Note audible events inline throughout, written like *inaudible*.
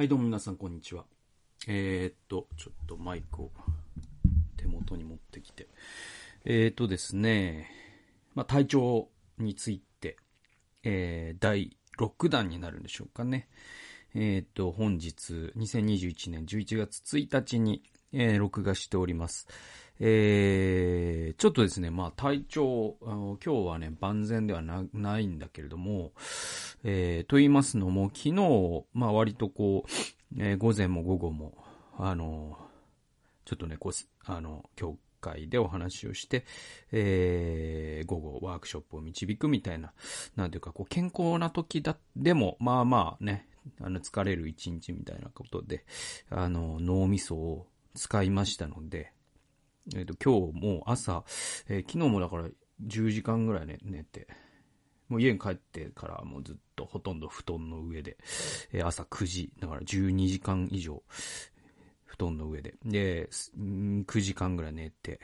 はい、どうも皆さん、こんにちは。えー、っと、ちょっとマイクを手元に持ってきて。えー、っとですね、まあ、体調について、えー、第6弾になるんでしょうかね。えー、っと、本日、2021年11月1日に、え、録画しております。えー、ちょっとですね、まあ体調、あの今日はね、万全ではないんだけれども、えー、と言いますのも、昨日、まあ割とこう、えー、午前も午後も、あの、ちょっとね、こう、あの、教会でお話をして、えー、午後ワークショップを導くみたいな、なんていうか、こう、健康な時だ、でも、まあまあね、あの、疲れる一日みたいなことで、あの、脳みそを使いましたので、えっ、ー、と、今日も朝、えー、昨日もだから10時間ぐらい、ね、寝て、もう家に帰ってからもうずっとほとんど布団の上で、えー、朝9時、だから12時間以上、布団の上で、で、9時間ぐらい寝て、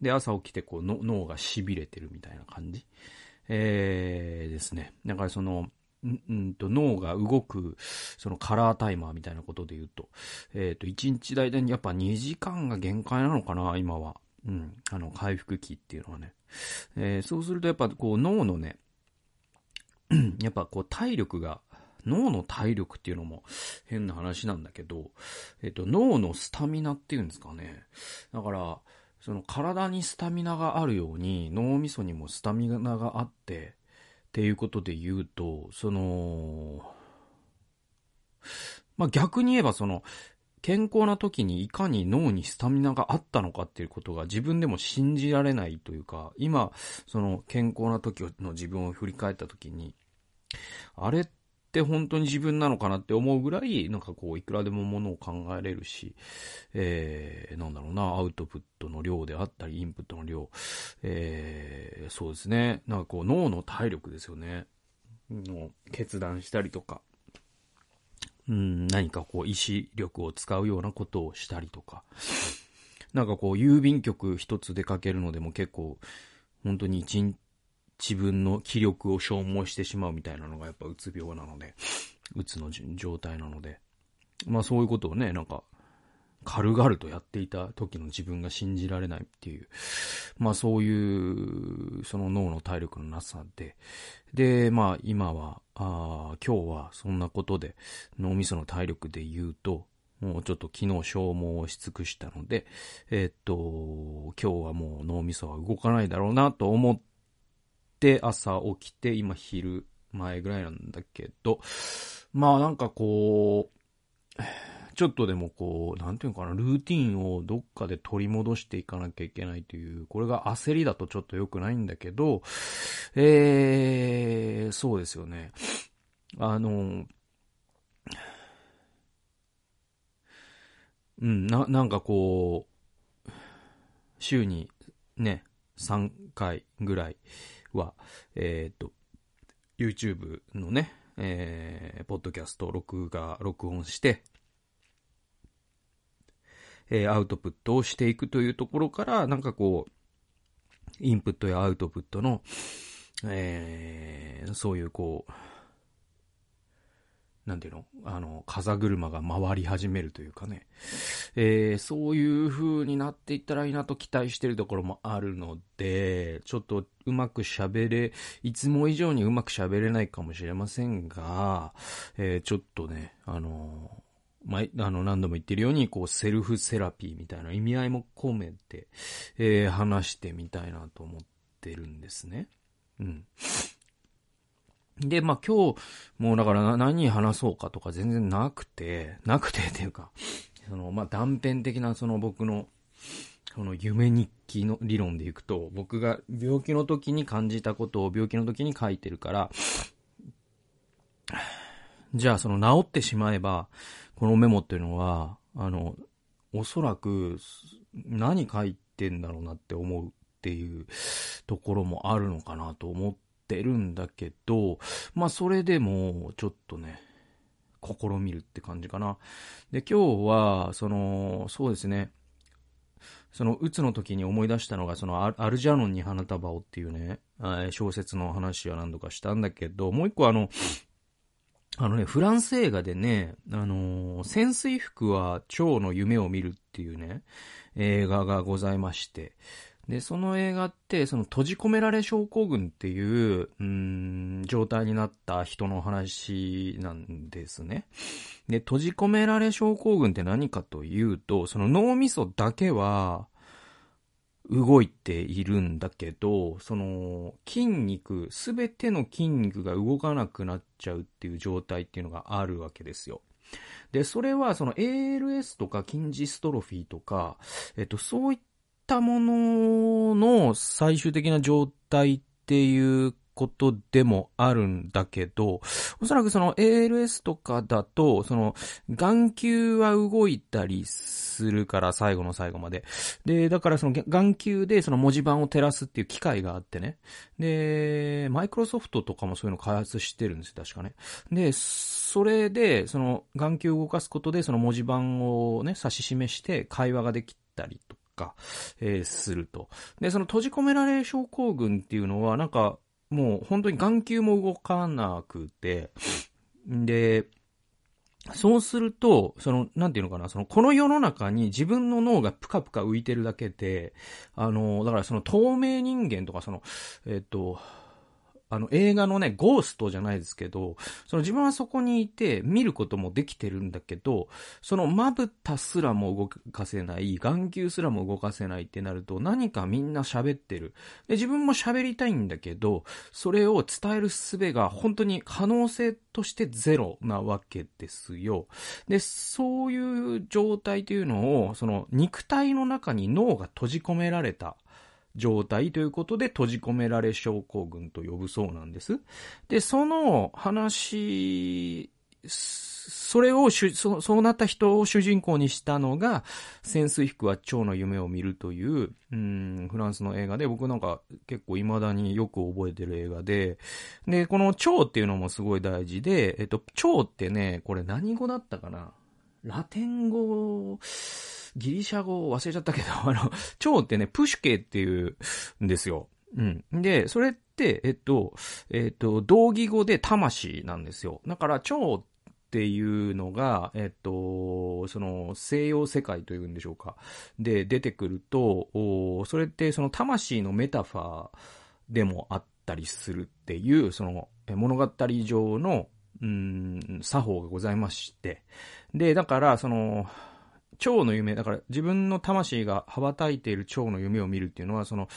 で、朝起きてこうの脳が痺れてるみたいな感じ？えー、ですね。だからその、うんと脳が動く、そのカラータイマーみたいなことで言うと、えっ、ー、と、1日大体やっぱ2時間が限界なのかな、今は。うん。あの、回復期っていうのはね。えー、そうするとやっぱこう脳のね、*clears throat* やっぱこう体力が、脳の体力っていうのも変な話なんだけど、えっ、ー、と、脳のスタミナっていうんですかね。だから、その体にスタミナがあるように脳みそにもスタミナがあって、っていうことで言うと、その、まあ、逆に言えばその、健康な時にいかに脳にスタミナがあったのかっていうことが自分でも信じられないというか、今、その健康な時の自分を振り返った時に、あれっって本当に自分なのかなって思うぐらい、なんかこう、いくらでもものを考えれるし、えー、なんだろうな、アウトプットの量であったり、インプットの量、えー、そうですね、なんかこう、脳の体力ですよね。の決断したりとか、うん、何かこう、意志力を使うようなことをしたりとか、なんかこう、郵便局一つ出かけるのでも結構、本当に一日自分の気力を消耗してしまうみたいなのがやっぱうつ病なので、うつの状態なので、まあそういうことをね、なんか、軽々とやっていた時の自分が信じられないっていう、まあそういう、その脳の体力のなさで、で、まあ今は、あ今日はそんなことで脳みその体力で言うと、もうちょっと昨日消耗し尽くしたので、えー、っと、今日はもう脳みそは動かないだろうなと思ってて、朝起きて、今昼前ぐらいなんだけど、まあなんかこう、ちょっとでもこう、なんていうのかな、ルーティンをどっかで取り戻していかなきゃいけないという、これが焦りだとちょっと良くないんだけど、えー、そうですよね。あの、うん、な、なんかこう、週にね、3回ぐらい、は、えっ、と、YouTube のね、えー、ポッドキャスト、録画、録音して、えー、アウトプットをしていくというところから、なんかこう、インプットやアウトプットの、えー、そういうこう、なんていうの？あの、風車が回り始めるというかね。えー、そういう風になっていったらいいなと期待してるところもあるので、ちょっとうまく喋れ、いつも以上にうまく喋れないかもしれませんが、えー、ちょっとね、あのまあ、の、何度も言ってるように、こう、セルフセラピーみたいな意味合いも込めて、えー、話してみたいなと思ってるんですね。うん。で、まあ今日、もうだから何話そうかとか全然なくて、なくてっていうか、*laughs* その、まあ断片的なその僕の、この夢日記の理論でいくと、僕が病気の時に感じたことを病気の時に書いてるから、*sighs* じゃあその治ってしまえば、このメモっていうのは、あの、おそらく何書いてんだろうなって思うっていうところもあるのかなと思ってるんだけど、まあそれでもちょっとね、試みるって感じかな。で、今日は、その、そうですね、その、うつの時に思い出したのが、その、アルジャノンに花束をっていうね、小説の話は何度かしたんだけど、もう一個あの、あのね、フランス映画でね、あのー、潜水服は蝶の夢を見るっていうね、映画がございまして、で、その映画って、その閉じ込められ症候群っていう、うん、状態になった人の話なんですね。で、閉じ込められ症候群って何かというと、その脳みそだけは、動いているんだけど、その筋肉、すべての筋肉が動かなくなっちゃうっていう状態っていうのがあるわけですよ。で、それはその ALS とか筋ジストロフィーとか、えっと、そういったったものの最終的な状態っていうことでもあるんだけど、おそらくその ALS とかだと、その眼球は動いたりするから最後の最後まで。で、だからその眼球でその文字盤を照らすっていう機械があってね。で、マイクロソフトとかもそういうの開発してるんですよ、確かね。で、それで、その眼球を動かすことでその文字盤をね、指し示して会話ができたりとか、えー、すると。で、その閉じ込められ症候群っていうのは、なんか、もう本当に眼球も動かなくて、で、そうすると、その、なんていうのかな、その、この世の中に自分の脳がぷかぷか浮いてるだけで、あの、だからその透明人間とか、その、えっと、あの映画のね、ゴーストじゃないですけど、その自分はそこにいて見ることもできてるんだけど、そのまぶたすらも動かせない、眼球すらも動かせないってなると何かみんな喋ってる。で、自分も喋りたいんだけど、それを伝える術が本当に可能性としてゼロなわけですよ。で、そういう状態というのを、その肉体の中に脳が閉じ込められた。状態ということで閉じ込められ症候群と呼ぶそうなんです。で、その話、それをそ、そうなった人を主人公にしたのが、潜水服は蝶の夢を見るという、うん、フランスの映画で、僕なんか結構未だによく覚えてる映画で、で、この蝶っていうのもすごい大事で、えっと、蝶ってね、これ何語だったかな？ラテン語、ギリシャ語忘れちゃったけど、*laughs* あの、蝶ってね、プシュケっていうんですよ。うん。で、それって、えっと、えっと、同義語で魂なんですよ。だから、蝶っていうのが、えっと、その西洋世界というんでしょうか。で、出てくると、それってその魂のメタファーでもあったりするっていう、その物語上の、うん、作法がございまして。で、だから、その、蝶の夢、だから自分の魂が羽ばたいている蝶の夢を見るっていうのは、その、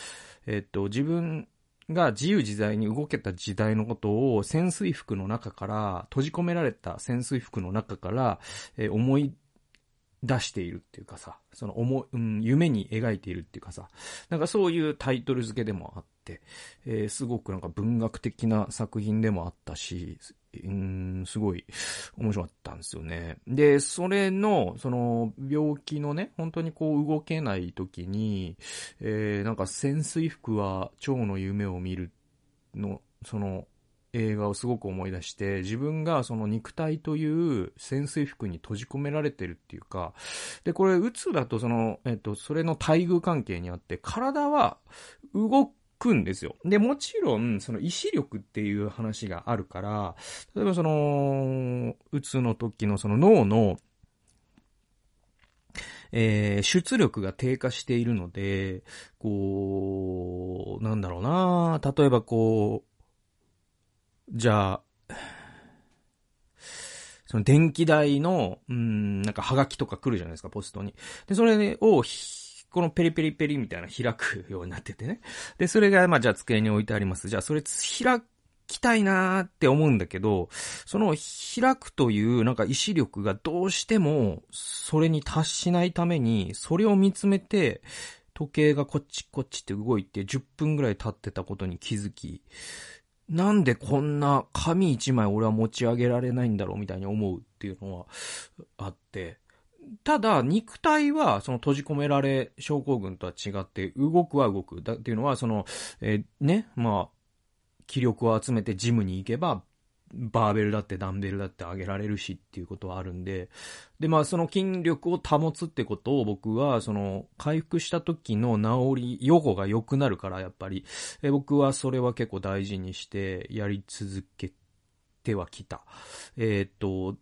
えっと、自分が自由自在に動けた時代のことを潜水服の中から、閉じ込められた潜水服の中から、えー、思い出しているっていうかさ、その思、うん、夢に描いているっていうかさ、なんかそういうタイトル付けでもあって、えー、すごくなんか文学的な作品でもあったし、うん、すごい面白かったんですよね。で、それの、その、病気のね、本当にこう動けない時に、えー、なんか潜水服は蝶の夢を見るの、その、映画をすごく思い出して、自分がその肉体という潜水服に閉じ込められてるっていうか、で、これ、うつだとその、えっと、それの待遇関係にあって、体は動くんですよ。で、もちろん、その意志力っていう話があるから、例えばその、うつの時のその脳の、えー、出力が低下しているので、こう、なんだろうな例えばこう、じゃあ、その電気代の、うん、なんかハガキとか来るじゃないですか、ポストに。で、それを、このペリペリペリみたいな開くようになっててね。で、それが、まあ、じゃあ机に置いてあります。じゃあ、それ開きたいなーって思うんだけど、その開くというなんか意志力がどうしてもそれに達しないために、それを見つめて、時計がこっちこっちって動いて10分ぐらい経ってたことに気づき、なんでこんな紙一枚俺は持ち上げられないんだろうみたいに思うっていうのはあって、ただ、肉体は、その閉じ込められ症候群とは違って、動くは動く。だっていうのは、その、えー、ね、まあ、気力を集めてジムに行けば、バーベルだってダンベルだって上げられるしっていうことはあるんで、で、まあその筋力を保つってことを僕は、その回復した時の治り、予後が良くなるから、やっぱり、え僕はそれは結構大事にしてやり続けてはきた。えー、っと、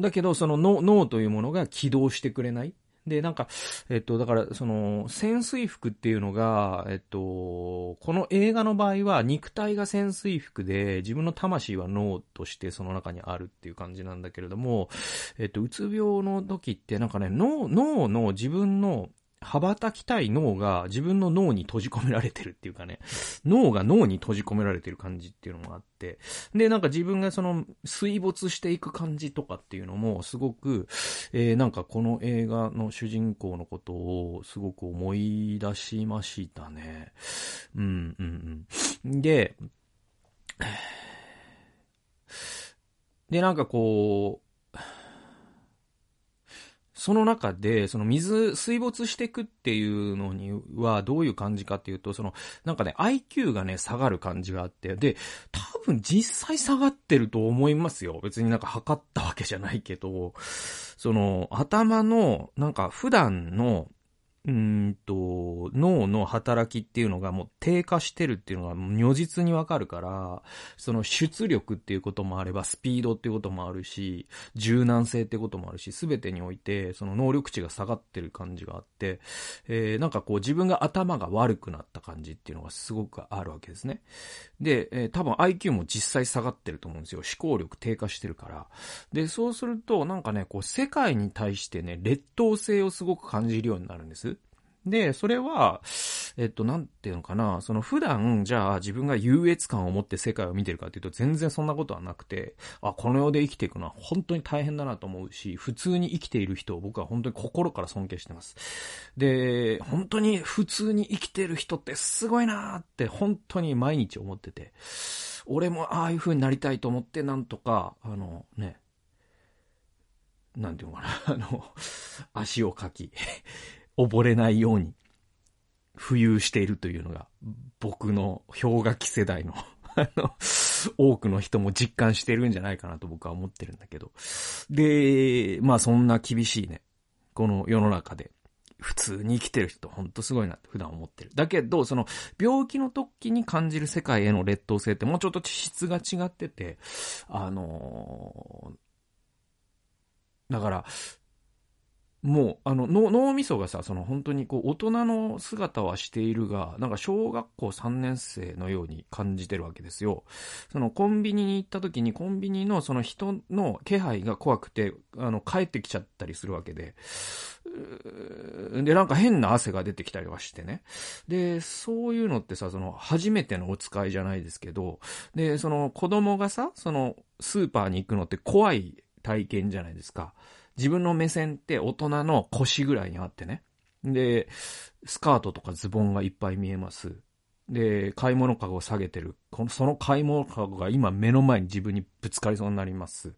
だけど、その脳、脳というものが起動してくれない。で、なんか、えっと、だから、その、潜水服っていうのが、えっと、この映画の場合は、肉体が潜水服で、自分の魂は脳としてその中にあるっていう感じなんだけれども、えっと、うつ病の時って、なんかね、脳、脳の自分の羽ばたきたい脳が自分の脳に閉じ込められてるっていうかね、脳が脳に閉じ込められてる感じっていうのもあって、で、なんか自分がその水没していく感じとかっていうのもすごく、えー、なんかこの映画の主人公のことをすごく思い出しましたね。うん、うん、うん。で、で、なんかこう、その中で、その水、水没していくっていうのにはどういう感じかっていうと、その、なんかね、IQ がね、下がる感じがあって、で、多分実際下がってると思いますよ。別になんか測ったわけじゃないけど、その、頭の、なんか普段の、うんと、脳の働きっていうのがもう低下してるっていうのが如実にわかるから、その出力っていうこともあれば、スピードっていうこともあるし、柔軟性っていうこともあるし、すべてにおいて、その能力値が下がってる感じがあって、えー、なんかこう自分が頭が悪くなった感じっていうのがすごくあるわけですね。で、えー、多分 IQ も実際下がってると思うんですよ。思考力低下してるから。で、そうすると、なんかね、こう世界に対してね、劣等性をすごく感じるようになるんです。で、それは、えっと、なんていうのかな、その普段、じゃあ自分が優越感を持って世界を見てるかっていうと全然そんなことはなくて、あ、この世で生きていくのは本当に大変だなと思うし、普通に生きている人を僕は本当に心から尊敬してます。で、本当に普通に生きている人ってすごいなーって本当に毎日思ってて、俺もああいう風になりたいと思ってなんとか、あのね、なんていうのかな、あの、足をかき、溺れないように浮遊しているというのが、僕の氷河期世代の *laughs* あの、多くの人も実感してるんじゃないかなと僕は思ってるんだけど。で、まあそんな厳しいね、この世の中で、普通に生きてる人ほんとすごいなって普段思ってる。だけど、その病気の時に感じる世界への劣等性ってもうちょっと地質が違ってて、あのー、だから、もう、あの、脳みそがさ、その本当にこう、大人の姿はしているが、なんか小学校3年生のように感じてるわけですよ。そのコンビニに行った時に、コンビニのその人の気配が怖くて、あの、帰ってきちゃったりするわけで、で、なんか変な汗が出てきたりはしてね。で、そういうのってさ、その、初めてのお使いじゃないですけど、で、その、子供がさ、その、スーパーに行くのって怖い体験じゃないですか。自分の目線って大人の腰ぐらいにあってね。で、スカートとかズボンがいっぱい見えます。で、買い物かごを下げてる。この、その買い物かごが今目の前に自分にぶつかりそうになります。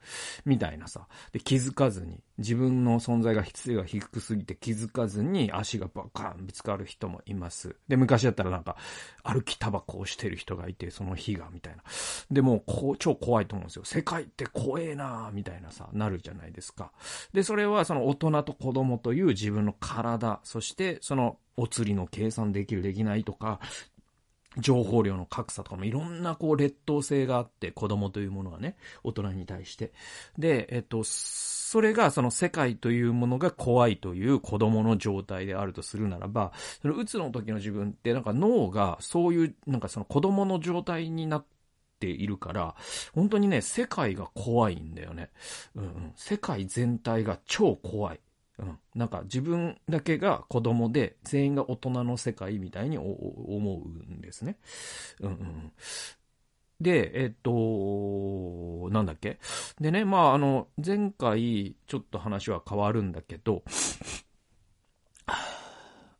みたいなさ。で、気づかずに、自分の存在が質が低すぎて気づかずに足がバカーンぶつかる人もいます。で、昔だったらなんか、歩きタバコをしてる人がいて、その日が、みたいな。でもう、こう、超怖いと思うんですよ。世界って怖えなみたいなさ、なるじゃないですか。で、それはその大人と子供という自分の体、そしてそのお釣りの計算できるできないとか、情報量の格差とかもいろんなこう劣等性があって、子供というものはね、大人に対して。で、えっと、それがその世界というものが怖いという子供の状態であるとするならば、そのうつの時の自分ってなんか脳がそういうなんかその子供の状態になっているから、本当にね、世界が怖いんだよね。うん、うん、世界全体が超怖い。うん。なんか自分だけが子供で全員が大人の世界みたいに思うんですね。うんうん。で、えっと、なんだっけ？でね、まあ、あの、前回、ちょっと話は変わるんだけど、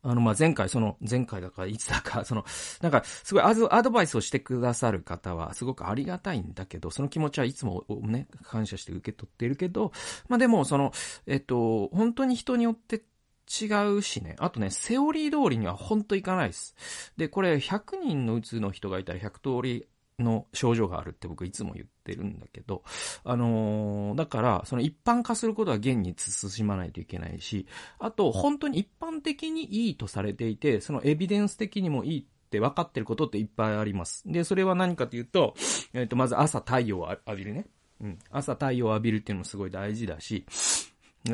あの、ま、前回、その、前回だか、いつだか、*laughs* その、なんか、すごいアド、バイスをしてくださる方は、すごくありがたいんだけど、その気持ちはいつもね、感謝して受け取ってるけど、まあ、でも、その、えっと、本当に人によって違うしね。あとね、セオリー通りには本当いかないです。で、これ、100人のうつの人がいたら100通りの症状があるって僕いつも言ってるんだけど、あのー、だから、その一般化することは現に慎まないといけないし、あと、本当に一般的にいいとされていて、そのエビデンス的にもいいって分かってることっていっぱいあります。で、それは何かというと、えっ、と、まず朝太陽を浴びるね。うん。朝太陽を浴びるっていうのもすごい大事だし、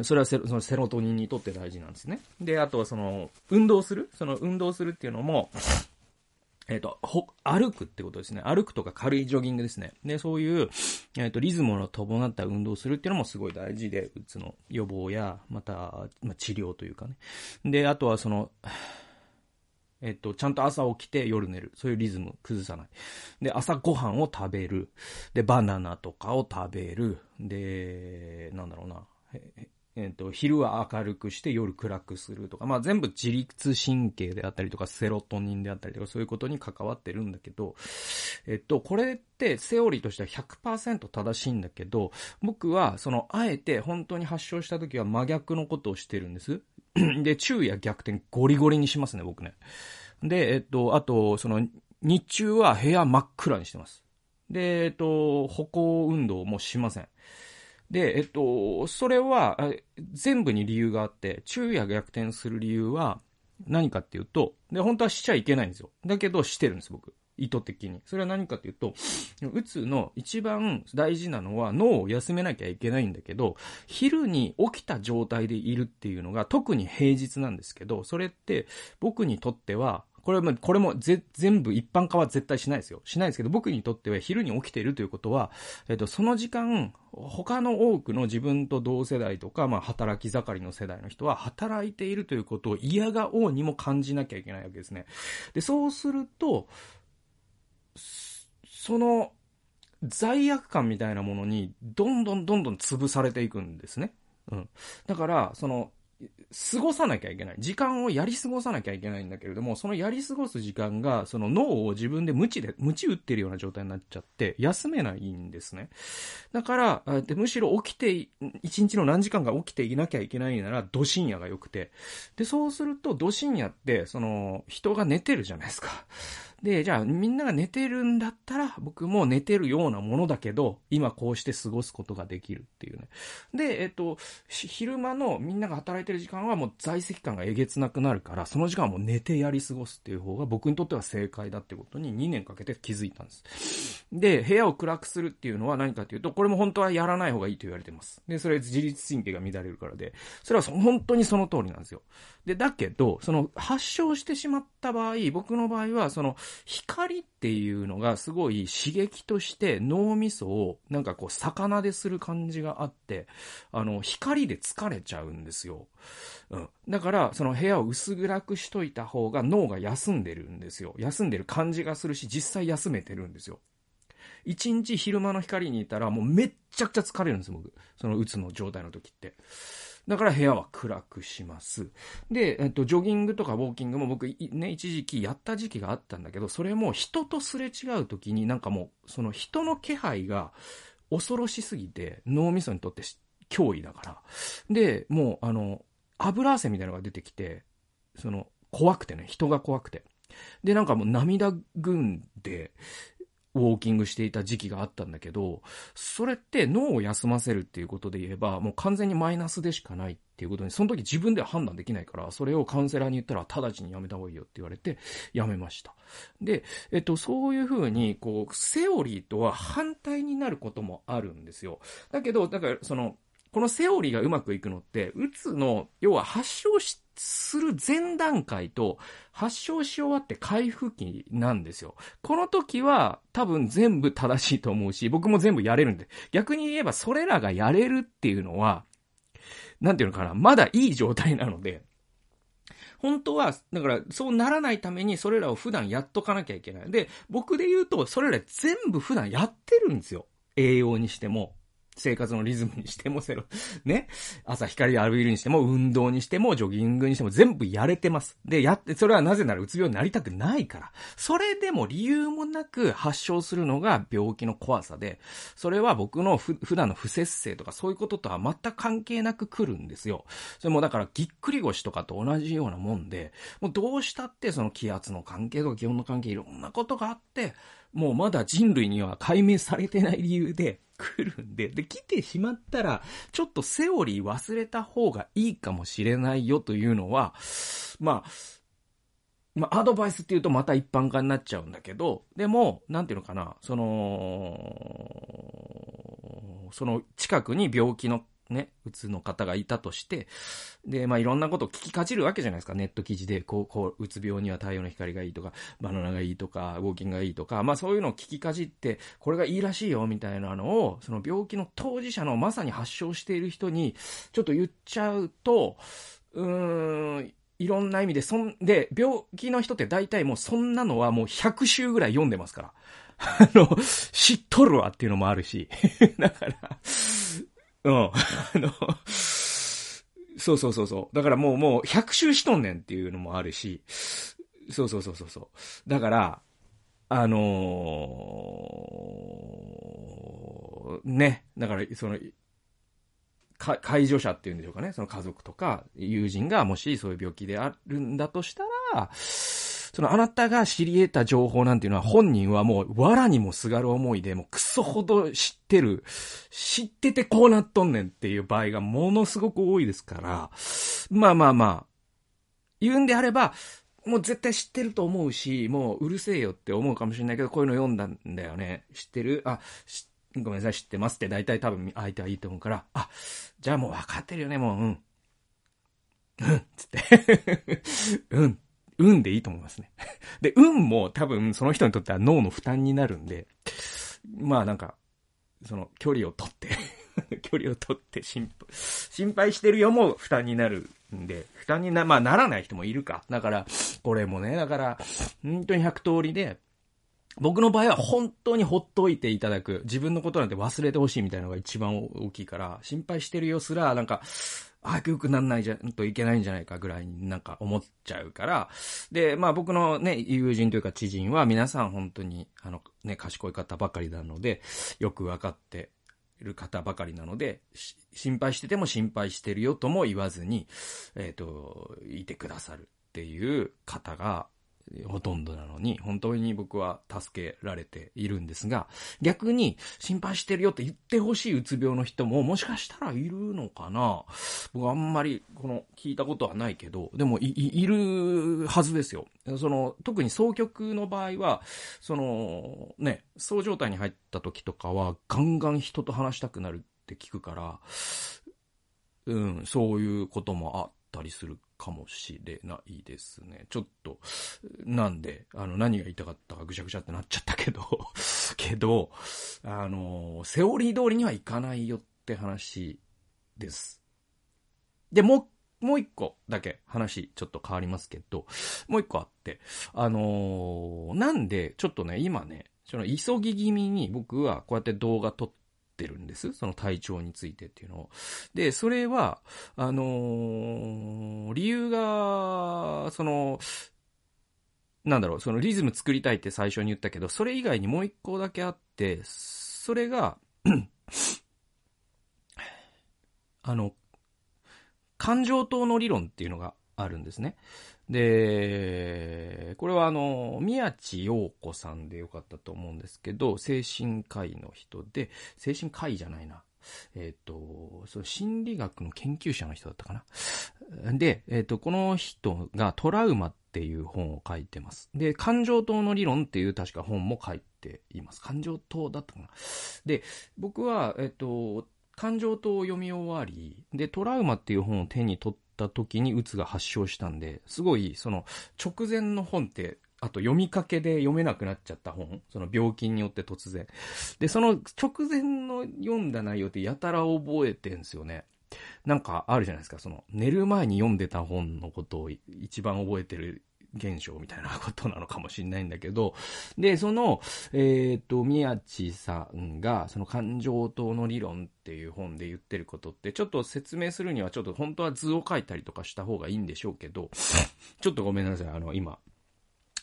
それはセロそのセロトニンにとって大事なんですね。で、あとはその、運動する？その運動するっていうのも、えっ、と、ほ、歩くってことですね。歩くとか軽いジョギングですね。で、そういう、えっ、と、リズムの伴った運動をするっていうのもすごい大事で、うつの予防や、また、まあ、治療というかね。で、あとはその、えっと、ちゃんと朝起きて夜寝る。そういうリズム崩さない。で、朝ごはんを食べる。で、バナナとかを食べる。で、なんだろうな。ええっと、昼は明るくして夜暗くするとか、まあ全部自律神経であったりとか、セロトニンであったりとか、そういうことに関わってるんだけど、えっと、これってセオリーとしては100%正しいんだけど、僕はその、あえて本当に発症した時は真逆のことをしてるんです。*clears throat* で、昼夜逆転ゴリゴリにしますね、僕ね。で、えっと、あと、その、日中は部屋真っ暗にしてます。で、えっと、歩行運動もしません。で、えっと、それは、全部に理由があって、昼夜逆転する理由は何かっていうと、で、本当はしちゃいけないんですよ。だけど、してるんです、僕。意図的に。それは何かっていうと、うつの一番大事なのは脳を休めなきゃいけないんだけど、昼に起きた状態でいるっていうのが特に平日なんですけど、それって僕にとっては、これも、これもぜ全部一般化は絶対しないですよ。しないですけど、僕にとっては昼に起きているということは、えっと、その時間、他の多くの自分と同世代とか、まあ、働き盛りの世代の人は、働いているということを嫌がおうにも感じなきゃいけないわけですね。で、そうすると、その、罪悪感みたいなものに、どんどんどんどん潰されていくんですね。うん。だから、その、過ごさなきゃいけない。時間をやり過ごさなきゃいけないんだけれども、そのやり過ごす時間が、その脳を自分で無知で、無知打ってるような状態になっちゃって、休めないんですね。だから、でむしろ起きて、一日の何時間か起きていなきゃいけないなら、ど深夜が良くて。で、そうすると、ど深夜って、その、人が寝てるじゃないですか。で、じゃあみんなが寝てるんだったら、僕も寝てるようなものだけど、今こうして過ごすことができるっていうね。で、えっと、昼間のみんなが働いてる時間はもう在籍感がえげつなくなるから、その時間はもう寝てやり過ごすっていう方が僕にとっては正解だってことに2年かけて気づいたんです。で、部屋を暗くするっていうのは何かというと、これも本当はやらない方がいいと言われてます。で、それ自律神経が乱れるからで、それは本当にその通りなんですよ。で、だけど、その発症してしまった場合、僕の場合は、その光っていうのがすごい刺激として脳みそをなんかこう魚でする感じがあって、あの、光で疲れちゃうんですよ。うん。だから、その部屋を薄暗くしといた方が脳が休んでるんですよ。休んでる感じがするし、実際休めてるんですよ。一日昼間の光にいたらもうめっちゃくちゃ疲れるんです、僕。そのうつの状態の時って。だから部屋は暗くします。で、えっと、ジョギングとかウォーキングも僕、ね、一時期やった時期があったんだけど、それも人とすれ違う時になんかもう、その人の気配が恐ろしすぎて、脳みそにとって脅威だから。で、もう、あの、油汗みたいなのが出てきて、その、怖くてね、人が怖くて。で、なんかもう涙ぐんで、ウォーキングしていた時期があったんだけど、それって脳を休ませるっていうことで言えば、もう完全にマイナスでしかないっていうことに、その時自分では判断できないから、それをカウンセラーに言ったら、直ちにやめた方がいいよって言われて、やめました。で、えっと、そういうふうに、こう、セオリーとは反対になることもあるんですよ。だけど、だから、その、このセオリーがうまくいくのって、うつの、要は発症し、する前段階と発症し終わって回復期なんですよ。この時は多分全部正しいと思うし、僕も全部やれるんで。逆に言えばそれらがやれるっていうのは、なんていうのかな、まだいい状態なので、本当は、だから、そうならないためにそれらを普段やっとかなきゃいけない。で、僕で言うと、それら全部普段やってるんですよ。栄養にしても、生活のリズムにしても、セロ、*laughs* ね。朝光で浴びるにしても、運動にしても、ジョギングにしても、全部やれてます。で、やって、それはなぜならうつ病になりたくないから。それでも理由もなく発症するのが病気の怖さで、それは僕のふ普段の不節制とかそういうこととは全く関係なく来るんですよ。それもだからぎっくり腰とかと同じようなもんで、もうどうしたってその気圧の関係とか気温の関係いろんなことがあって、もうまだ人類には解明されてない理由で来るんで、で、来てしまったら、ちょっとセオリー忘れた方がいいかもしれないよというのは、まあ、まあ、アドバイスって言うとまた一般化になっちゃうんだけど、でも、なんていうのかな、その、その近くに病気のね、うつの方がいたとして、で、まあ、いろんなことを聞きかじるわけじゃないですか。ネット記事で、こう、こう、うつ病には太陽の光がいいとか、バナナがいいとか、ウォーキングがいいとか、まあ、そういうのを聞きかじって、これがいいらしいよ、みたいなのを、その病気の当事者のまさに発症している人に、ちょっと言っちゃうと、うーん、いろんな意味で、そんで、病気の人って大体もうそんなのはもう100週ぐらい読んでますから。*laughs* あの、知っとるわっていうのもあるし。*laughs* だから、うん。あの、そうそうそうそう。だからもうもう100周しとんねんっていうのもあるし、そうそうそうそうそう。だから、あのー、ね。だから、その、か、介助者っていうんでしょうかね。その家族とか友人がもしそういう病気であるんだとしたら、そのあなたが知り得た情報なんていうのは本人はもう藁にもすがる思いでもうクソほど知ってる、知っててこうなっとんねんっていう場合がものすごく多いですから、まあまあまあ、言うんであれば、もう絶対知ってると思うし、もううるせえよって思うかもしれないけど、こういうの読んだんだよね。知ってる？あ、ごめんなさい、知ってますって。大体多分相手はいいと思うから、あ、じゃあもう分かってるよね、もう、うん。うん、つって。*laughs* うん。運でいいと思いますね。*laughs* で、運も多分その人にとっては脳の負担になるんで、まあなんか、その距離を取って *laughs* 距離を取って心配、心配してるよも負担になるんで、負担にな、まあならない人もいるか。だから、これもね、だから、本当に100通りで、僕の場合は本当にほっといていただく。自分のことなんて忘れてほしいみたいなのが一番大きいから、心配してるよすら、なんか、早く良くなんないじゃんといけないんじゃないかぐらいになんか思っちゃうから、で、まあ僕のね、友人というか知人は皆さん本当に、あの、ね、賢い方ばかりなので、よくわかっている方ばかりなので、心配してても心配してるよとも言わずに、えっ、ー、と、いてくださるっていう方がほとんどなのに、本当に僕は助けられているんですが、逆に心配してるよって言ってほしいうつ病の人ももしかしたらいるのかな僕あんまりこの聞いたことはないけど、でもい、いるはずですよ。その、特に双極の場合は、その、ね、そう状態に入った時とかはガンガン人と話したくなるって聞くから、うん、そういうこともあったりするかもしれないですね。ちょっと、なんで、あの、何が言いたかったかぐしゃぐしゃってなっちゃったけど *laughs* けど、あの、セオリー通りにはいかないよって話です。で、もう、もう一個だけ話ちょっと変わりますけど、もう一個あって、あの、なんで、ちょっとね、今ね、その急ぎ気味に僕はこうやって動画撮っってるんです。その体調についてっていうのを。で、それは、あのー、理由が、その、なんだろう、そのリズム作りたいって最初に言ったけど、それ以外にもう一個だけあって、それがあの、感情等の理論っていうのがあるんですね。で、これはあの、宮地陽子さんでよかったと思うんですけど、精神科医の人で、精神科医じゃないな。えっ、ー、と、その心理学の研究者の人だったかな。で、えっ、ー、と、この人がトラウマっていう本を書いてます。で、感情等の理論っていう確か本も書いています。感情等だったかな。で、僕は、えっ、ー、と、感情等を読み終わり、で、トラウマっていう本を手に取って、った時にうつが発症したんで、すごい、その、直前の本って、あと読みかけで読めなくなっちゃった本、その病気によって突然。で、その直前の読んだ内容ってやたら覚えてんすよね。なんかあるじゃないですか、その、寝る前に読んでた本のことを一番覚えてる現象みたいなことなのかもしれないんだけど、で、その、えっ、ー、と、宮地さんが、その感情等の理論っていう本で言ってることって、ちょっと説明するには、ちょっと本当は図を書いたりとかした方がいいんでしょうけど、ちょっとごめんなさい、あの、今、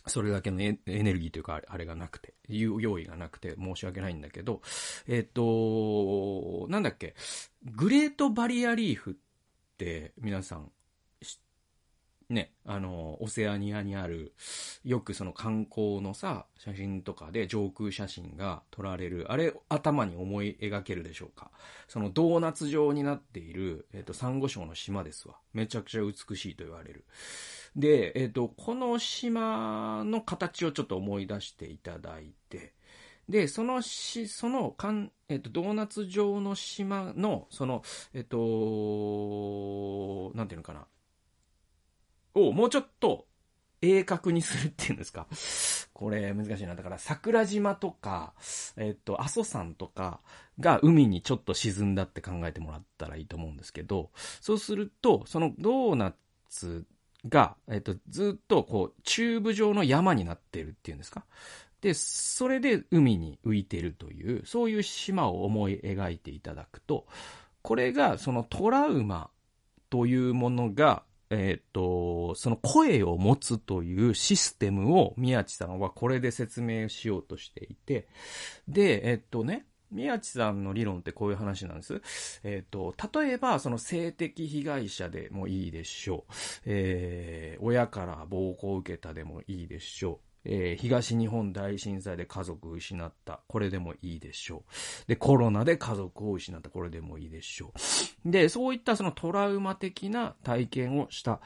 それだけのエネルギーというか、あれがなくて、用意がなくて申し訳ないんだけど、えっ、と、なんだっけ、グレートバリアリーフって皆さんね、あの、オセアニアにある、よくその観光のさ、写真とかで上空写真が撮られる、あれ、頭に思い描けるでしょうか？そのドーナツ状になっている、えっ、と、サンゴ礁の島ですわ。めちゃくちゃ美しいと言われる。で、えっ、と、この島の形をちょっと思い出していただいて、で、そのし、その、かん、えっ、と、ドーナツ状の島の、その、えっ、と、なんていうのかな？をもうちょっと鋭角にするっていうんですか。これ難しいな。だから桜島とか、えっと、阿蘇山とかが海にちょっと沈んだって考えてもらったらいいと思うんですけど、そうすると、そのドーナツが、えっと、ずっとこう、チューブ状の山になってるっていうんですか。で、それで海に浮いてるという、そういう島を思い描いていただくと、これがそのトラウマというものがえっ、と、その声を持つというシステムを宮地さんはこれで説明しようとしていて、で、えっ、とね、宮地さんの理論ってこういう話なんです。えっ、と、例えば、その性的被害者でもいいでしょう。えー、親から暴行を受けたでもいいでしょう。えー、東日本大震災で家族を失った。これでもいいでしょう。で、コロナで家族を失った。これでもいいでしょう。で、そういったそのトラウマ的な体験をした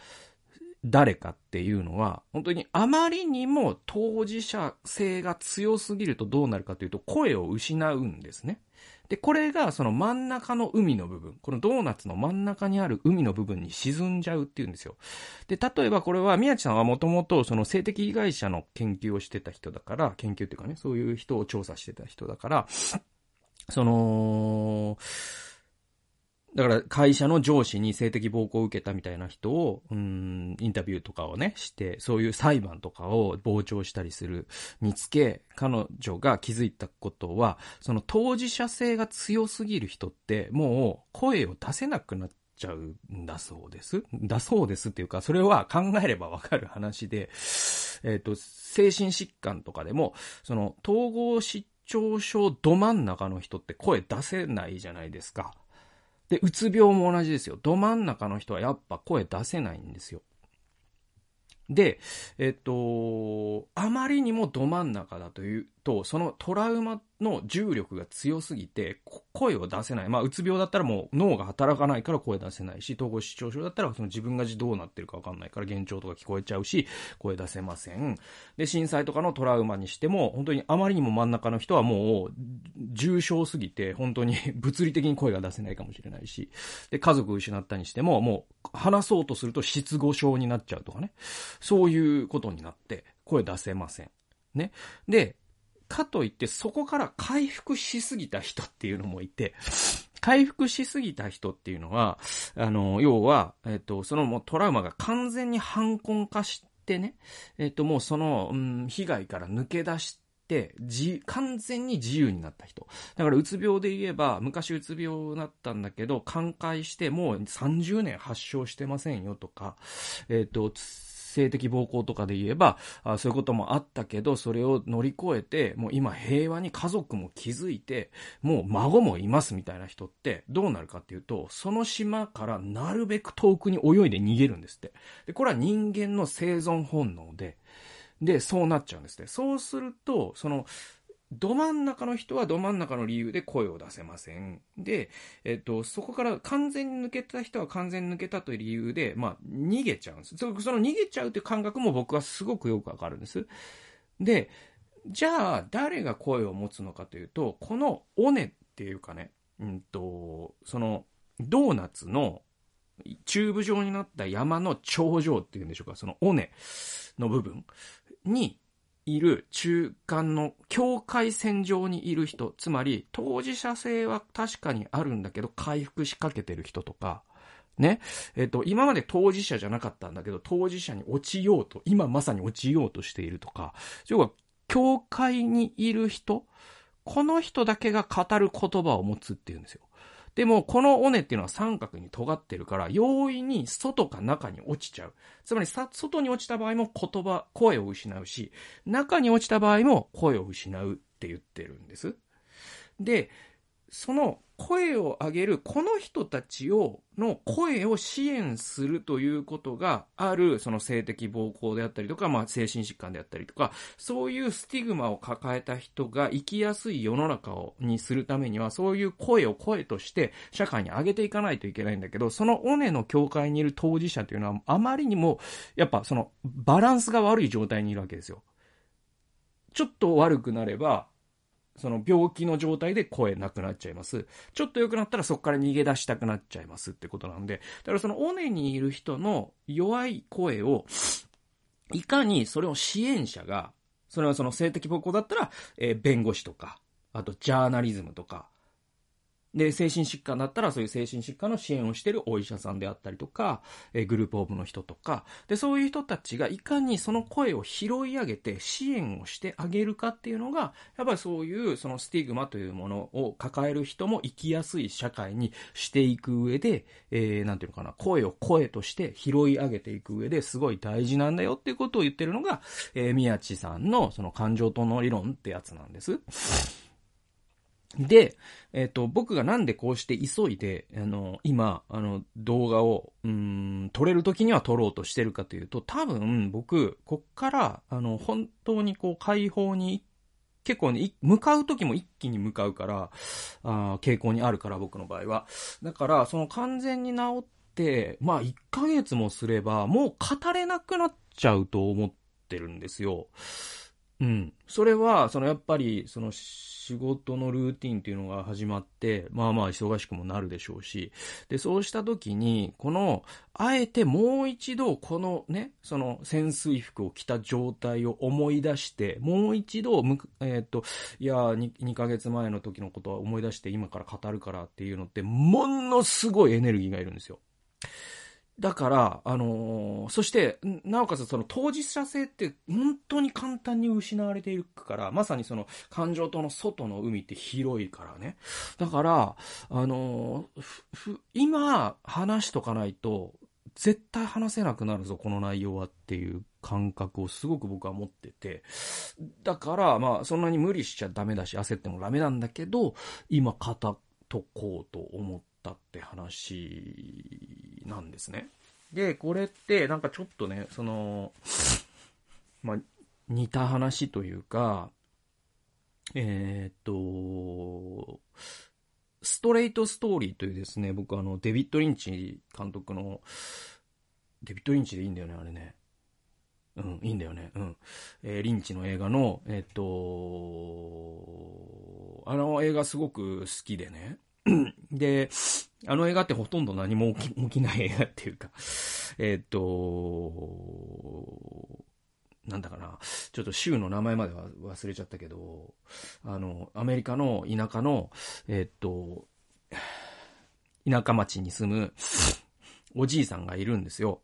誰かっていうのは、本当にあまりにも当事者性が強すぎるとどうなるかというと、声を失うんですね。で、これがその真ん中の海の部分、このドーナツの真ん中にある海の部分に沈んじゃうっていうんですよ。で、例えばこれは宮地さんはもともとその性的被害者の研究をしてた人だから、研究っていうかね、そういう人を調査してた人だから、その、だから会社の上司に性的暴行を受けたみたいな人を、うん、インタビューとかをね、して、そういう裁判とかを傍聴したりするにつけ、彼女が気づいたことは、その当事者性が強すぎる人って、もう声を出せなくなっちゃうんだそうです。だそうですっていうか、それは考えればわかる話で、えっ、ー、と、精神疾患とかでも、その統合失調症ど真ん中の人って声出せないじゃないですか。で、うつ病も同じですよ。ど真ん中の人はやっぱ声出せないんですよ。で、えっと、あまりにもど真ん中だというと、そのトラウマの重力が強すぎて、声を出せない。まあ、うつ病だったらもう脳が働かないから声出せないし、統合失調症だったらその自分がどうなってるかわかんないから幻聴とか聞こえちゃうし、声出せません。で、震災とかのトラウマにしても、本当にあまりにも真ん中の人はもう、重症すぎて、本当に *laughs* 物理的に声が出せないかもしれないし、で、家族失ったにしても、もう、話そうとすると失語症になっちゃうとかね。そういうことになって、声出せません。ね。で、かといってそこから回復しすぎた人っていうのもいて、回復しすぎた人っていうのは、あの、要は、えっと、そのもうトラウマが完全に反根化してね、えっと、もうその、うん、被害から抜け出して、じ、完全に自由になった人。だから、うつ病で言えば、昔うつ病だったんだけど、寛解してもう30年発症してませんよとか、えっ、と、性的暴行とかで言えば、あそういうこともあったけど、それを乗り越えて、もう今平和に家族も築いて、もう孫もいますみたいな人って、どうなるかっていうと、その島からなるべく遠くに泳いで逃げるんですって。で、これは人間の生存本能で、で、そうなっちゃうんですね。そうすると、その、ど真ん中の人はど真ん中の理由で声を出せません。で、えっと、そこから完全に抜けた人は完全に抜けたという理由で、まあ、逃げちゃうんです。その逃げちゃうという感覚も僕はすごくよくわかるんです。で、じゃあ、誰が声を持つのかというと、この尾根っていうかね、うんと、その、ドーナツのチューブ状になった山の頂上っていうんでしょうか、その尾根の部分に、いる中間の境界線上にいる人、つまり当事者性は確かにあるんだけど回復しかけてる人とか、ね。えっ、と、今まで当事者じゃなかったんだけど、当事者に落ちようと、今まさに落ちようとしているとか、要は、境界にいる人、この人だけが語る言葉を持つっていうんですよ。でも、この尾根っていうのは三角に尖ってるから、容易に外か中に落ちちゃう。つまり、外に落ちた場合も言葉、声を失うし、中に落ちた場合も声を失うって言ってるんです。で、その声を上げる、この人たちを、の声を支援するということがある、その性的暴行であったりとか、まあ精神疾患であったりとか、そういうスティグマを抱えた人が生きやすい世の中を、にするためには、そういう声を声として社会に上げていかないといけないんだけど、その尾根の境界にいる当事者というのは、あまりにも、やっぱそのバランスが悪い状態にいるわけですよ。ちょっと悪くなれば、その病気の状態で声なくなっちゃいます。ちょっと良くなったらそこから逃げ出したくなっちゃいますってことなんで、だからその尾根にいる人の弱い声を、いかにそれを支援者が、それはその性的暴行だったら、えー、弁護士とか、あとジャーナリズムとか、で、精神疾患だったらそういう精神疾患の支援をしているお医者さんであったりとか、えグループオブの人とか、で、そういう人たちがいかにその声を拾い上げて支援をしてあげるかっていうのが、やっぱりそういうそのスティグマというものを抱える人も生きやすい社会にしていく上で、えー、なんていうのかな、声を声として拾い上げていく上ですごい大事なんだよっていうことを言ってるのが、えー、宮地さんのその感情との理論ってやつなんです。で、えっ、と、僕がなんでこうして急いで、あの、今、あの、動画を、うん、撮れる時には撮ろうとしてるかというと、多分、僕、こっから、あの、本当にこう、解放に、結構ね、向かう時も一気に向かうから、あ傾向にあるから、僕の場合は。だから、その完全に治って、まあ、1ヶ月もすれば、もう語れなくなっちゃうと思ってるんですよ。うん。それは、そのやっぱり、その、仕事のルーティンっていうのが始まって、まあまあ忙しくもなるでしょうし、で、そうした時に、この、あえてもう一度、このね、その潜水服を着た状態を思い出して、もう一度、えー、っと、いや2、2ヶ月前の時のことは思い出して今から語るからっていうのって、ものすごいエネルギーがいるんですよ。だから、あのー、そして、なおかつその当事者性って本当に簡単に失われているから、まさにその感情との外の海って広いからね。だから、あのー、今話しとかないと、絶対話せなくなるぞ、この内容はっていう感覚をすごく僕は持ってて。だから、まあ、そんなに無理しちゃダメだし、焦ってもダメなんだけど、今語っとこうと思、ったって話なんですね。で、これってなんかちょっとね、その、まあ、似た話というか、えー、っと、ストレートストーリーというですね、僕あの、デビッド・リンチ監督の、デビッド・リンチでいいんだよね、あれね。うん、いいんだよね。うん。えー、リンチの映画の、えっと、あの映画すごく好きでね。で、あの映画ってほとんど何も起き起きない映画っていうか、えっ、と、なんだかな、ちょっと州の名前までは忘れちゃったけど、あの、アメリカの田舎の、えっ、と、田舎町に住むおじいさんがいるんですよ。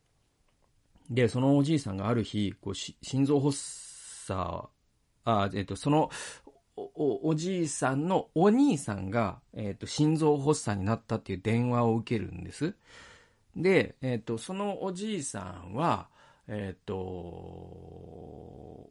で、そのおじいさんがある日、こう、心臓発作、あ、えっ、と、そのお、じいさんのお兄さんが、えっ、ー、と、心臓発作になったっていう電話を受けるんです。で、えっ、ー、と、そのおじいさんは、えっ、ー、と、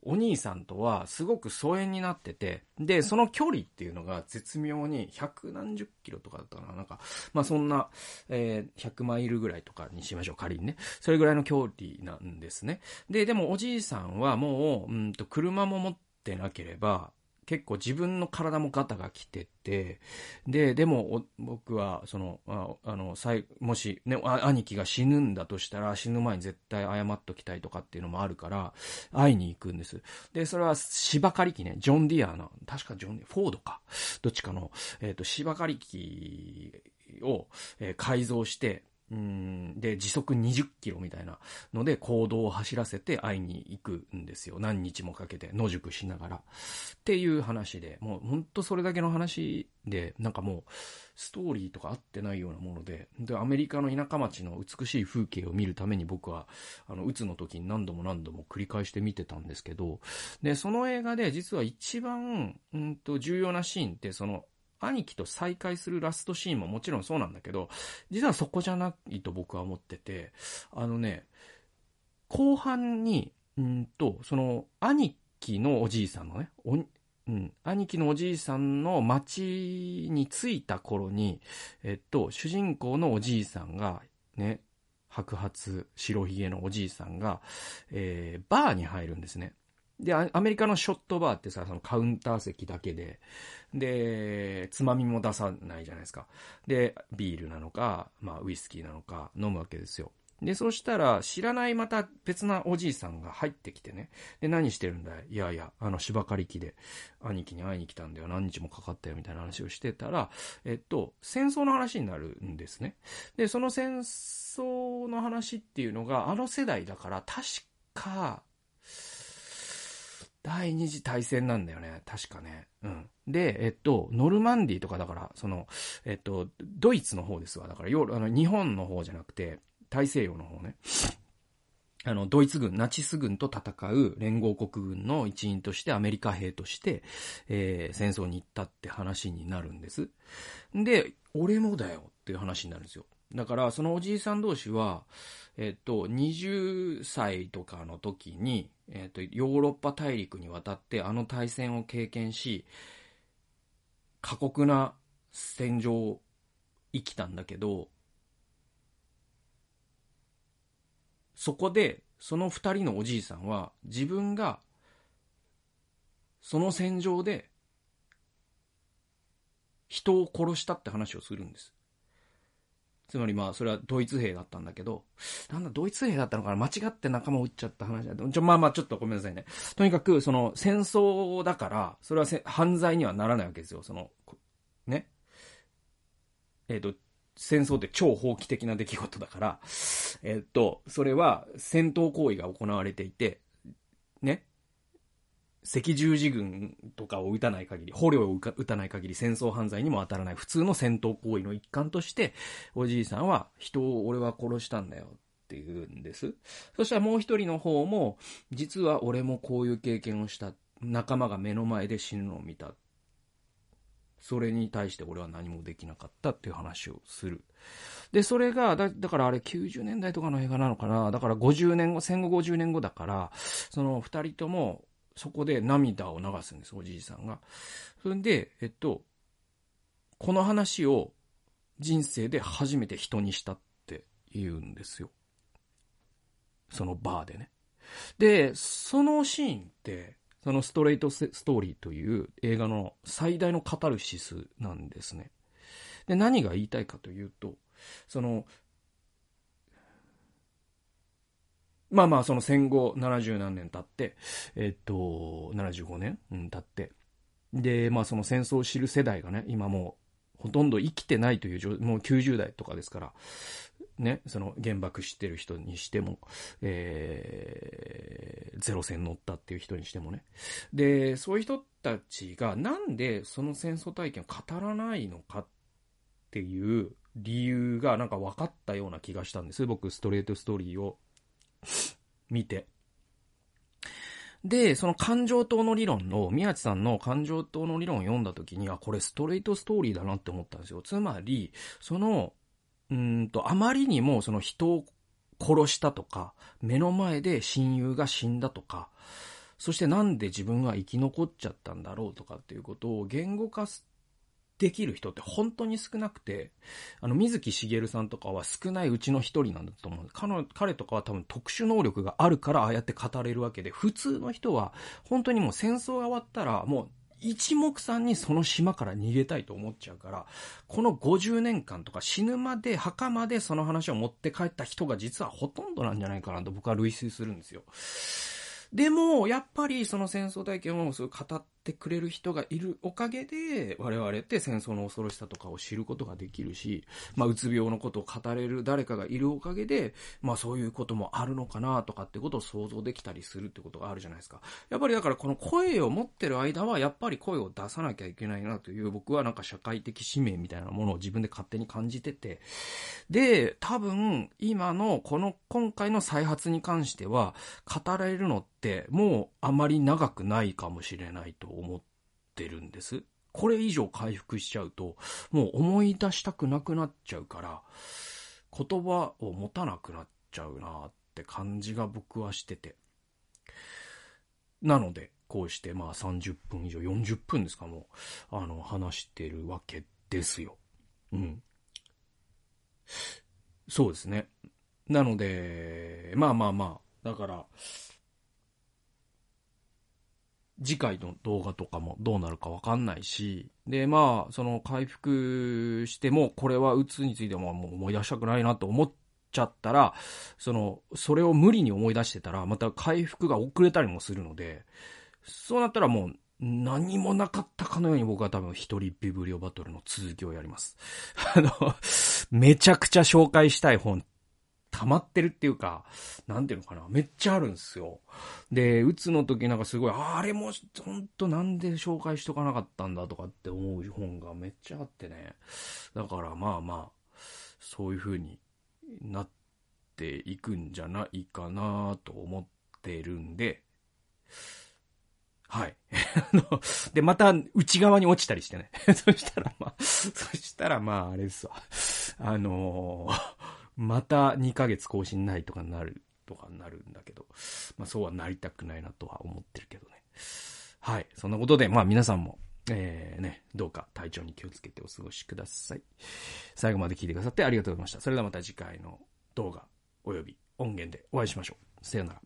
お兄さんとはすごく疎遠になってて、で、その距離っていうのが絶妙に百何十キロとかだったかななんか、まあそんな、えー、100マイルぐらいとかにしましょう、仮にね。それぐらいの距離なんですね。で、でもおじいさんはもう、うんと、車も持ってなければ、結構自分の体もガタが来てて、で、でも、僕は、その、ああの、もし、ね、兄貴が死ぬんだとしたら、死ぬ前に絶対謝っときたいとかっていうのもあるから、会いに行くんです。で、それは芝刈り機ね、ジョン・ディアの、確かジョンディ、フォードか、どっちかの、えっ、ー、と、芝刈り機を、えー、改造して、うん、で、時速20キロみたいなので行動を走らせて会いに行くんですよ。何日もかけて野宿しながら。っていう話で、もうほんとそれだけの話で、なんかもう、ストーリーとか合ってないようなもので、で、アメリカの田舎町の美しい風景を見るために僕は、あの、うつの時に何度も何度も繰り返して見てたんですけど、で、その映画で実は一番、うんと、重要なシーンって、その、兄貴と再会するラストシーンももちろんそうなんだけど、実はそこじゃないと僕は思ってて、あのね、後半に、うんと、その、兄貴のおじいさんのね、うん、兄貴のおじいさんの町に着いた頃に、えっと、主人公のおじいさんが、ね、白髪、白ひげのおじいさんが、えー、バーに入るんですね。で、アメリカのショットバーってさ、そのカウンター席だけで、で、つまみも出さないじゃないですか。で、ビールなのか、まあ、ウイスキーなのか飲むわけですよ。で、そしたら、知らないまた別なおじいさんが入ってきてね。で、何してるんだい？いやいや、あの、芝刈り機で、兄貴に会いに来たんだよ。何日もかかったよ、みたいな話をしてたら、えっと、戦争の話になるんですね。で、その戦争の話っていうのが、あの世代だから、確か、第二次大戦なんだよね。確かね。うん。で、えっと、ノルマンディとかだから、その、えっと、ドイツの方ですわ。だから、あの、日本の方じゃなくて、大西洋の方ね。あの、ドイツ軍、ナチス軍と戦う連合国軍の一員としてアメリカ兵として、えー、戦争に行ったって話になるんです。で、俺もだよっていう話になるんですよ。だから、そのおじいさん同士は、えっと、20歳とかの時に、えっと、ヨーロッパ大陸に渡ってあの大戦を経験し、過酷な戦場を生きたんだけど、そこで、その二人のおじいさんは、自分が、その戦場で、人を殺したって話をするんです。つまりまあ、それはドイツ兵だったんだけど、なんだ、ドイツ兵だったのかな？間違って仲間を撃っちゃった話だ。ちょ、まあまあ、ちょっとごめんなさいね。とにかく、その、戦争だから、それは犯罪にはならないわけですよ。その、ね？えっ、ー、と、戦争って超法規的な出来事だから、えっ、ー、と、それは戦闘行為が行われていて、ね？赤十字軍とかを撃たない限り、捕虜を撃たない限り戦争犯罪にも当たらない普通の戦闘行為の一環として、おじいさんは人を俺は殺したんだよって言うんです。そしたらもう一人の方も、実は俺もこういう経験をした。仲間が目の前で死ぬのを見た。それに対して俺は何もできなかったっていう話をする。で、それが、だ、だからあれ90年代とかの映画なのかなだから50年後、戦後50年後だから、その二人ともそこで涙を流すんです、おじいさんが。それで、えっと、この話を人生で初めて人にしたって言うんですよ。そのバーでね。で、そのシーンって、そのストレートストーリーという映画の最大のカタルシスなんですね。で、何が言いたいかというと、その、まあまあ、その戦後70何年経って、えっと、75年、うん、経って、で、まあその戦争を知る世代がね、今もうほとんど生きてないという、もう90代とかですから、ね、その原爆知ってる人にしても、えー、ゼロ戦乗ったっていう人にしてもね。で、そういう人たちがなんでその戦争体験を語らないのかっていう理由がなんか分かったような気がしたんです。僕、ストレートストーリーを見て。で、その感情島の理論の、宮地さんの感情島の理論を読んだ時に、あ、これストレートストーリーだなって思ったんですよ。つまり、その、うんと、あまりにもその人を殺したとか、目の前で親友が死んだとか、そしてなんで自分は生き残っちゃったんだろうとかっていうことを言語化すできる人って本当に少なくて、あの、水木しげるさんとかは少ないうちの一人なんだと思う。彼彼とかは多分特殊能力があるからああやって語れるわけで、普通の人は本当にもう戦争が終わったらもう一目散にその島から逃げたいと思っちゃうから、この50年間とか死ぬまで、墓までその話を持って帰った人が実はほとんどなんじゃないかなと僕は類推するんですよ。でも、やっぱりその戦争体験をすごい語っててくれる人がいるおかげで、我々って戦争の恐ろしさとかを知ることができるし、まあ、うつ病のことを語れる誰かがいるおかげで、まあ、そういうこともあるのかなとかってことを想像できたりするってことがあるじゃないですか。やっぱりだからこの声を持ってる間は、やっぱり声を出さなきゃいけないなという、僕はなんか社会的使命みたいなものを自分で勝手に感じてて、で、多分、今のこの今回の再発に関しては、語られるのって、ってもうあまり長くないかもしれないと思ってるんです。これ以上回復しちゃうと、もう思い出したくなくなっちゃうから、言葉を持たなくなっちゃうなって感じが僕はしてて。なので、こうしてまあ30分以上、40分ですかもう、あの、話してるわけですよ。うん。そうですね。なので、まあまあまあ、だから、次回の動画とかもどうなるかわかんないし、で、まあ、その回復しても、これはうつについてももう思い出したくないなと思っちゃったら、その、それを無理に思い出してたら、また回復が遅れたりもするので、そうなったらもう、何もなかったかのように僕は多分一人ビブリオバトルの続きをやります。あの、めちゃくちゃ紹介したい本溜まってるっていうか、なんていうのかな、めっちゃあるんですよ。で、うつの時なんかすごい、あれも、ほんとなんで紹介しとかなかったんだとかって思う本がめっちゃあってね。だからまあまあ、そういう風になっていくんじゃないかなと思ってるんで、はい。*laughs* で、また内側に落ちたりしてね。*laughs* そしたらまあ、そしたらまあ、あれですわ。あのーまた2ヶ月更新ないとかなる、とかなるんだけど、まあそうはなりたくないなとは思ってるけどね。はい。そんなことで、まあ皆さんも、えー、ね、どうか体調に気をつけてお過ごしください。最後まで聞いてくださってありがとうございました。それではまた次回の動画及び音源でお会いしましょう。さよなら。